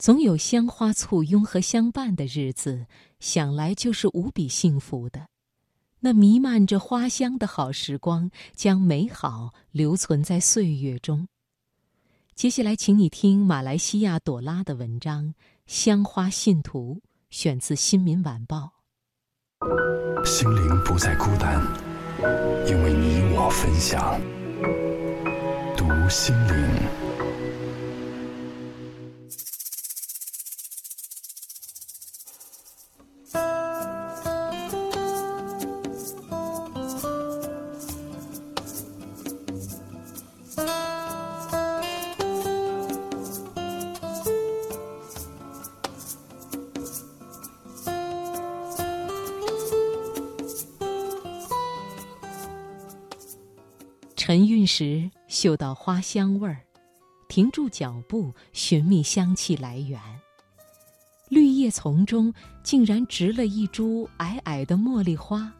总有香花簇拥和相伴的日子，想来就是无比幸福的。那弥漫着花香的好时光，将美好留存在岁月中。接下来，请你听马来西亚朵拉的文章《香花信徒》，选自《新民晚报》。心灵不再孤单，因为你我分享。读心灵。晨运时嗅到花香味儿，停住脚步寻觅香气来源。绿叶丛中竟然植了一株矮矮的茉莉花。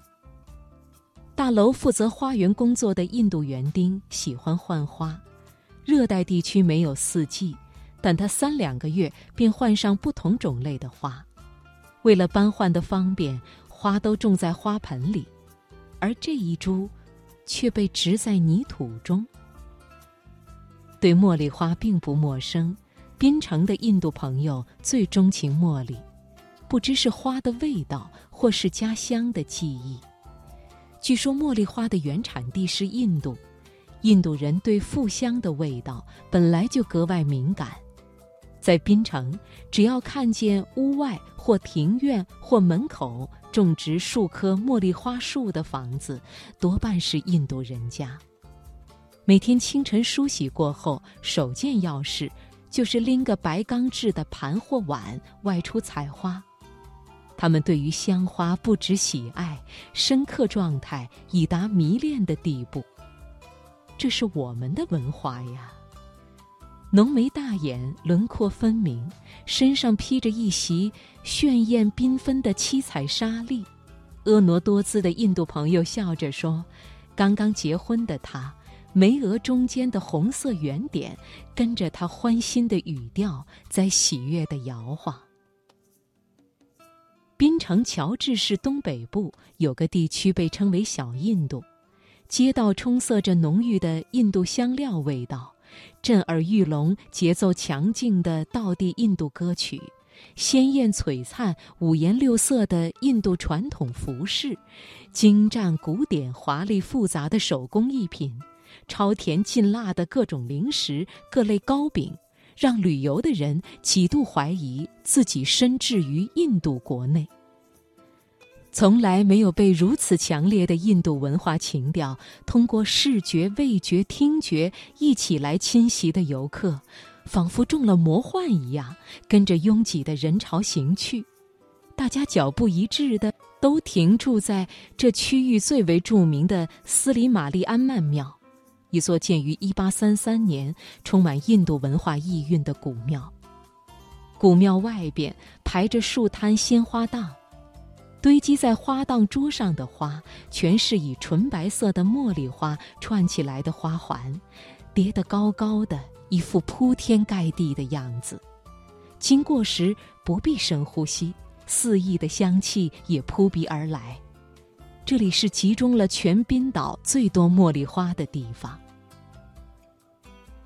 大楼负责花园工作的印度园丁喜欢换花，热带地区没有四季，但他三两个月便换上不同种类的花。为了搬换的方便，花都种在花盆里，而这一株。却被植在泥土中。对茉莉花并不陌生，槟城的印度朋友最钟情茉莉，不知是花的味道，或是家乡的记忆。据说茉莉花的原产地是印度，印度人对馥香的味道本来就格外敏感。在槟城，只要看见屋外或庭院或门口种植数棵茉莉花树的房子，多半是印度人家。每天清晨梳洗过后，首件要事就是拎个白钢制的盘或碗外出采花。他们对于香花不止喜爱，深刻状态已达迷恋的地步。这是我们的文化呀。浓眉大眼，轮廓分明，身上披着一袭炫艳缤纷的七彩纱丽。婀娜多姿的印度朋友笑着说：“刚刚结婚的他，眉额中间的红色圆点，跟着他欢欣的语调，在喜悦地摇晃。”槟城乔治市东北部有个地区被称为“小印度”，街道充塞着浓郁的印度香料味道。震耳欲聋、节奏强劲的道地印度歌曲，鲜艳璀璨、五颜六色的印度传统服饰，精湛古典、华丽复杂的手工艺品，超甜劲辣的各种零食、各类糕饼，让旅游的人几度怀疑自己身置于印度国内。从来没有被如此强烈的印度文化情调通过视觉、味觉、听觉一起来侵袭的游客，仿佛中了魔幻一样，跟着拥挤的人潮行去。大家脚步一致的都停住在这区域最为著名的斯里玛丽安曼庙，一座建于1833年、充满印度文化意蕴的古庙。古庙外边排着数摊鲜花档。堆积在花档桌上的花，全是以纯白色的茉莉花串起来的花环，叠得高高的，一副铺天盖地的样子。经过时不必深呼吸，肆意的香气也扑鼻而来。这里是集中了全冰岛最多茉莉花的地方。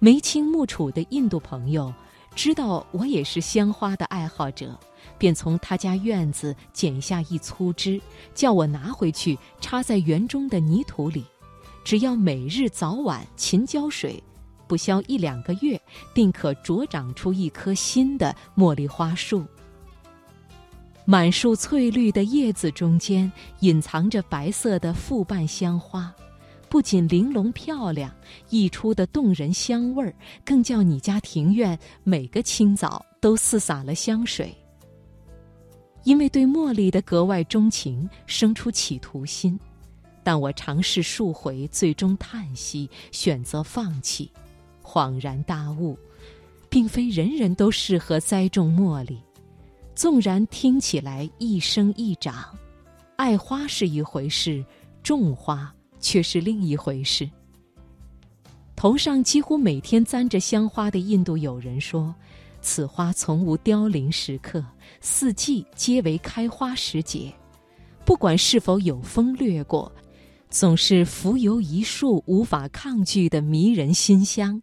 眉清目楚的印度朋友知道我也是香花的爱好者。便从他家院子剪下一粗枝，叫我拿回去插在园中的泥土里。只要每日早晚勤浇水，不消一两个月，定可茁长出一棵新的茉莉花树。满树翠绿的叶子中间隐藏着白色的复瓣香花，不仅玲珑漂亮，溢出的动人香味儿，更叫你家庭院每个清早都似洒了香水。因为对茉莉的格外钟情，生出企图心，但我尝试数回，最终叹息，选择放弃。恍然大悟，并非人人都适合栽种茉莉。纵然听起来一生一长，爱花是一回事，种花却是另一回事。头上几乎每天簪着香花的印度友人说。此花从无凋零时刻，四季皆为开花时节。不管是否有风掠过，总是浮游一树无法抗拒的迷人馨香。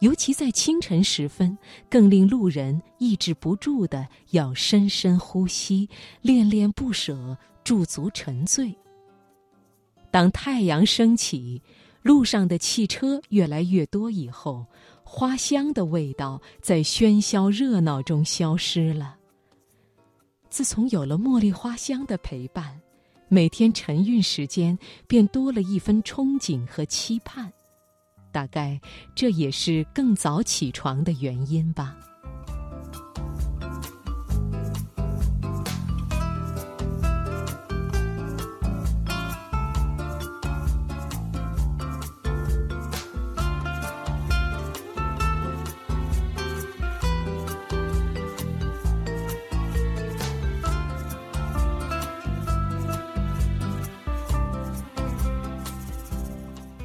尤其在清晨时分，更令路人抑制不住的要深深呼吸，恋恋不舍，驻足沉醉。当太阳升起，路上的汽车越来越多以后，花香的味道在喧嚣热闹中消失了。自从有了茉莉花香的陪伴，每天晨运时间便多了一分憧憬和期盼。大概这也是更早起床的原因吧。